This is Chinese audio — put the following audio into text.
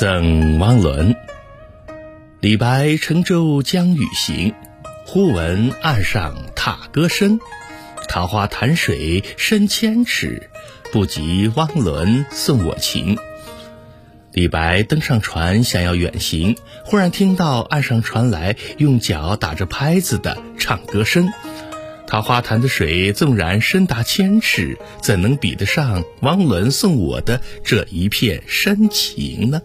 赠汪伦。李白乘舟将欲行忽闻岸上踏歌声桃花潭水深千尺不及汪伦送我情。李白登上船想要远行忽然听到岸上传来用脚打着拍子的唱歌声桃花潭的水纵然深达千尺怎能比得上汪伦送我的这一片深情呢？